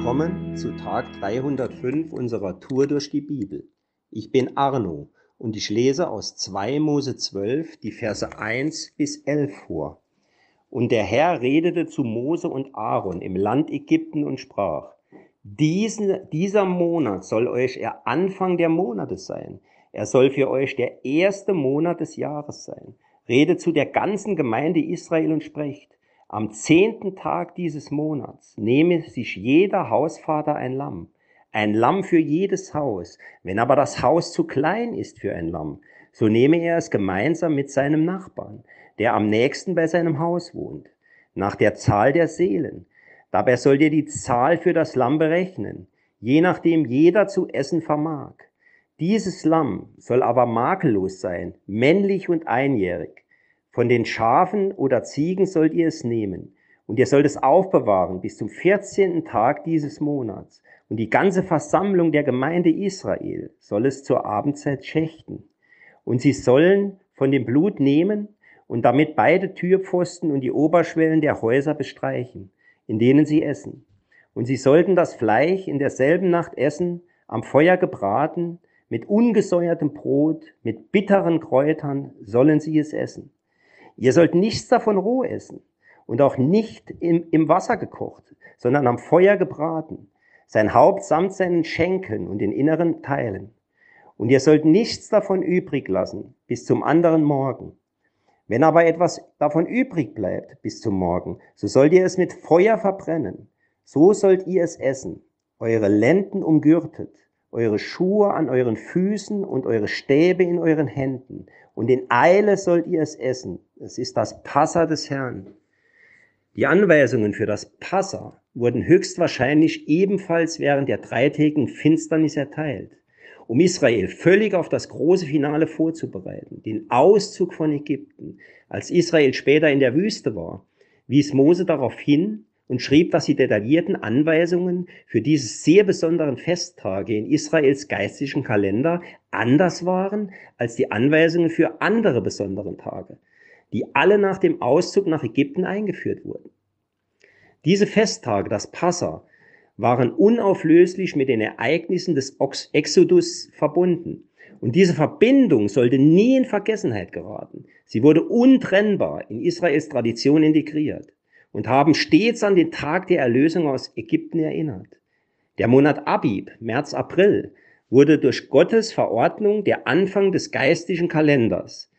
Willkommen zu Tag 305 unserer Tour durch die Bibel. Ich bin Arno und ich lese aus 2 Mose 12 die Verse 1 bis 11 vor. Und der Herr redete zu Mose und Aaron im Land Ägypten und sprach, diesen, dieser Monat soll euch der Anfang der Monate sein. Er soll für euch der erste Monat des Jahres sein. Rede zu der ganzen Gemeinde Israel und sprecht, am zehnten Tag dieses Monats nehme sich jeder Hausvater ein Lamm, ein Lamm für jedes Haus. Wenn aber das Haus zu klein ist für ein Lamm, so nehme er es gemeinsam mit seinem Nachbarn, der am nächsten bei seinem Haus wohnt, nach der Zahl der Seelen. Dabei sollt ihr die Zahl für das Lamm berechnen, je nachdem jeder zu essen vermag. Dieses Lamm soll aber makellos sein, männlich und einjährig. Von den Schafen oder Ziegen sollt ihr es nehmen, und ihr sollt es aufbewahren bis zum 14. Tag dieses Monats. Und die ganze Versammlung der Gemeinde Israel soll es zur Abendzeit schächten. Und sie sollen von dem Blut nehmen und damit beide Türpfosten und die Oberschwellen der Häuser bestreichen, in denen sie essen. Und sie sollten das Fleisch in derselben Nacht essen, am Feuer gebraten, mit ungesäuertem Brot, mit bitteren Kräutern sollen sie es essen. Ihr sollt nichts davon roh essen und auch nicht im, im Wasser gekocht, sondern am Feuer gebraten, sein Haupt samt seinen Schenkeln und den inneren Teilen. Und ihr sollt nichts davon übrig lassen bis zum anderen Morgen. Wenn aber etwas davon übrig bleibt bis zum Morgen, so sollt ihr es mit Feuer verbrennen. So sollt ihr es essen, eure Lenden umgürtet, eure Schuhe an euren Füßen und eure Stäbe in euren Händen. Und in Eile sollt ihr es essen. Es ist das Passa des Herrn. Die Anweisungen für das Passa wurden höchstwahrscheinlich ebenfalls während der dreitägigen Finsternis erteilt, um Israel völlig auf das große Finale vorzubereiten, den Auszug von Ägypten. Als Israel später in der Wüste war, wies Mose darauf hin, und schrieb, dass die detaillierten Anweisungen für diese sehr besonderen Festtage in Israels geistlichen Kalender anders waren als die Anweisungen für andere besonderen Tage, die alle nach dem Auszug nach Ägypten eingeführt wurden. Diese Festtage, das Passa, waren unauflöslich mit den Ereignissen des Exodus verbunden. Und diese Verbindung sollte nie in Vergessenheit geraten. Sie wurde untrennbar in Israels Tradition integriert und haben stets an den Tag der Erlösung aus Ägypten erinnert. Der Monat Abib, März, April, wurde durch Gottes Verordnung der Anfang des geistlichen Kalenders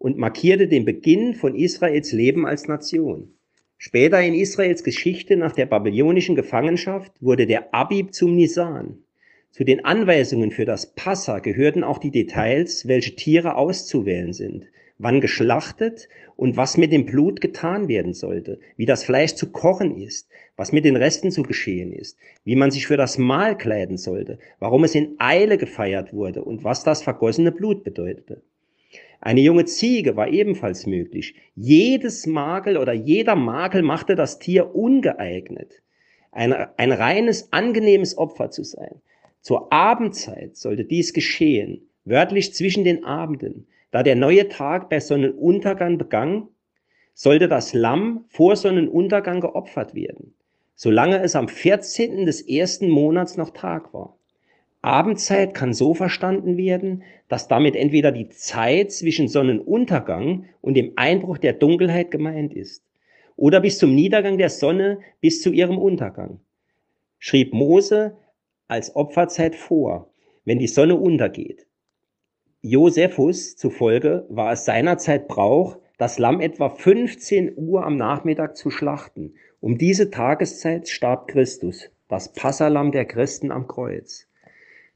und markierte den Beginn von Israels Leben als Nation. Später in Israels Geschichte nach der babylonischen Gefangenschaft wurde der Abib zum Nisan. Zu den Anweisungen für das Passa gehörten auch die Details, welche Tiere auszuwählen sind, wann geschlachtet und was mit dem Blut getan werden sollte, wie das Fleisch zu kochen ist, was mit den Resten zu geschehen ist, wie man sich für das Mahl kleiden sollte, warum es in Eile gefeiert wurde und was das vergossene Blut bedeutete. Eine junge Ziege war ebenfalls möglich. Jedes Makel oder jeder Makel machte das Tier ungeeignet, ein, ein reines, angenehmes Opfer zu sein. Zur Abendzeit sollte dies geschehen, wörtlich zwischen den Abenden, da der neue Tag bei Sonnenuntergang begann, sollte das Lamm vor Sonnenuntergang geopfert werden, solange es am 14. des ersten Monats noch Tag war. Abendzeit kann so verstanden werden, dass damit entweder die Zeit zwischen Sonnenuntergang und dem Einbruch der Dunkelheit gemeint ist, oder bis zum Niedergang der Sonne bis zu ihrem Untergang. Schrieb Mose als Opferzeit vor, wenn die Sonne untergeht. Josephus zufolge war es seinerzeit Brauch, das Lamm etwa 15 Uhr am Nachmittag zu schlachten. Um diese Tageszeit starb Christus, das Passalam der Christen am Kreuz.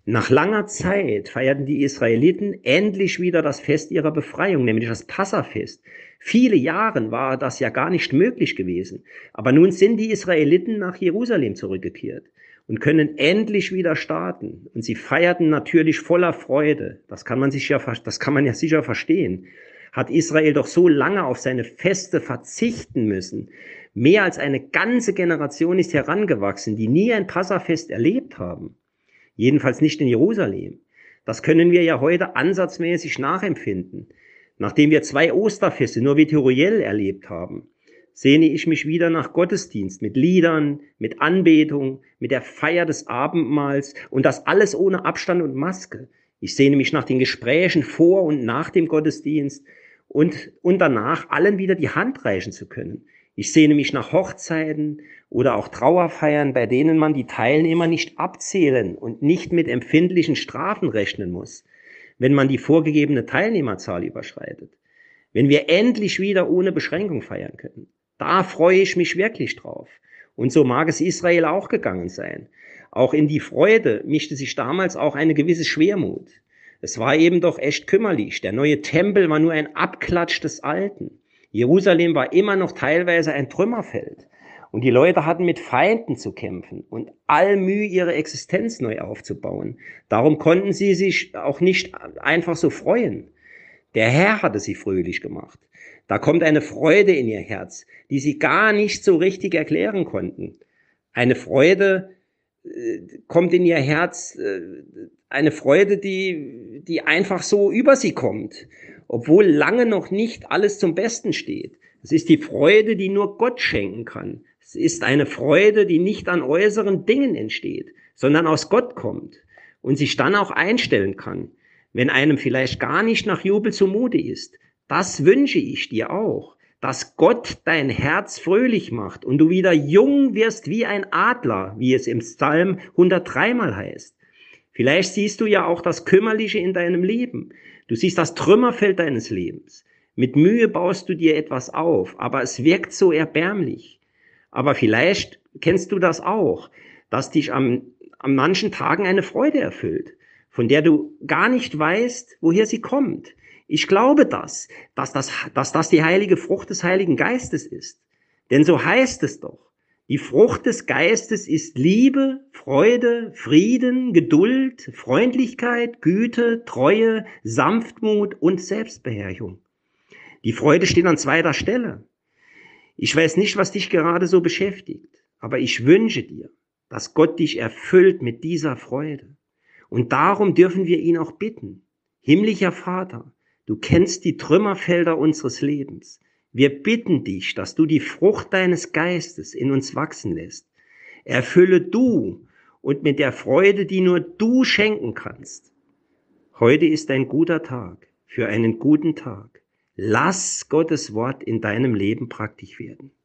Nach langer Zeit feierten die Israeliten endlich wieder das Fest ihrer Befreiung, nämlich das Passafest. Viele Jahre war das ja gar nicht möglich gewesen. Aber nun sind die Israeliten nach Jerusalem zurückgekehrt und können endlich wieder starten. Und sie feierten natürlich voller Freude. Das kann man sich ja, das kann man ja sicher verstehen. Hat Israel doch so lange auf seine Feste verzichten müssen. Mehr als eine ganze Generation ist herangewachsen, die nie ein Passafest erlebt haben. Jedenfalls nicht in Jerusalem. Das können wir ja heute ansatzmäßig nachempfinden. Nachdem wir zwei Osterfeste nur virtuell erlebt haben, sehne ich mich wieder nach Gottesdienst mit Liedern, mit Anbetung, mit der Feier des Abendmahls und das alles ohne Abstand und Maske. Ich sehne mich nach den Gesprächen vor und nach dem Gottesdienst und, und danach allen wieder die Hand reichen zu können. Ich sehne mich nach Hochzeiten oder auch Trauerfeiern, bei denen man die Teilnehmer nicht abzählen und nicht mit empfindlichen Strafen rechnen muss, wenn man die vorgegebene Teilnehmerzahl überschreitet. Wenn wir endlich wieder ohne Beschränkung feiern können. Da freue ich mich wirklich drauf. Und so mag es Israel auch gegangen sein. Auch in die Freude mischte sich damals auch eine gewisse Schwermut. Es war eben doch echt kümmerlich. Der neue Tempel war nur ein Abklatsch des Alten. Jerusalem war immer noch teilweise ein Trümmerfeld. Und die Leute hatten mit Feinden zu kämpfen und all Mühe, ihre Existenz neu aufzubauen. Darum konnten sie sich auch nicht einfach so freuen. Der Herr hatte sie fröhlich gemacht. Da kommt eine Freude in ihr Herz, die sie gar nicht so richtig erklären konnten. Eine Freude äh, kommt in ihr Herz, äh, eine Freude, die, die einfach so über sie kommt, obwohl lange noch nicht alles zum Besten steht. Es ist die Freude, die nur Gott schenken kann. Es ist eine Freude, die nicht an äußeren Dingen entsteht, sondern aus Gott kommt und sich dann auch einstellen kann, wenn einem vielleicht gar nicht nach Jubel zumute ist. Das wünsche ich dir auch, dass Gott dein Herz fröhlich macht und du wieder jung wirst wie ein Adler, wie es im Psalm 103 mal heißt. Vielleicht siehst du ja auch das Kümmerliche in deinem Leben. Du siehst das Trümmerfeld deines Lebens. Mit Mühe baust du dir etwas auf, aber es wirkt so erbärmlich. Aber vielleicht kennst du das auch, dass dich am, an manchen Tagen eine Freude erfüllt, von der du gar nicht weißt, woher sie kommt. Ich glaube das, dass das, dass das die heilige Frucht des Heiligen Geistes ist. Denn so heißt es doch. Die Frucht des Geistes ist Liebe, Freude, Frieden, Geduld, Freundlichkeit, Güte, Treue, Sanftmut und Selbstbeherrschung. Die Freude steht an zweiter Stelle. Ich weiß nicht, was dich gerade so beschäftigt, aber ich wünsche dir, dass Gott dich erfüllt mit dieser Freude. Und darum dürfen wir ihn auch bitten. Himmlischer Vater, Du kennst die Trümmerfelder unseres Lebens. Wir bitten dich, dass du die Frucht deines Geistes in uns wachsen lässt. Erfülle du und mit der Freude, die nur du schenken kannst. Heute ist ein guter Tag für einen guten Tag. Lass Gottes Wort in deinem Leben praktisch werden.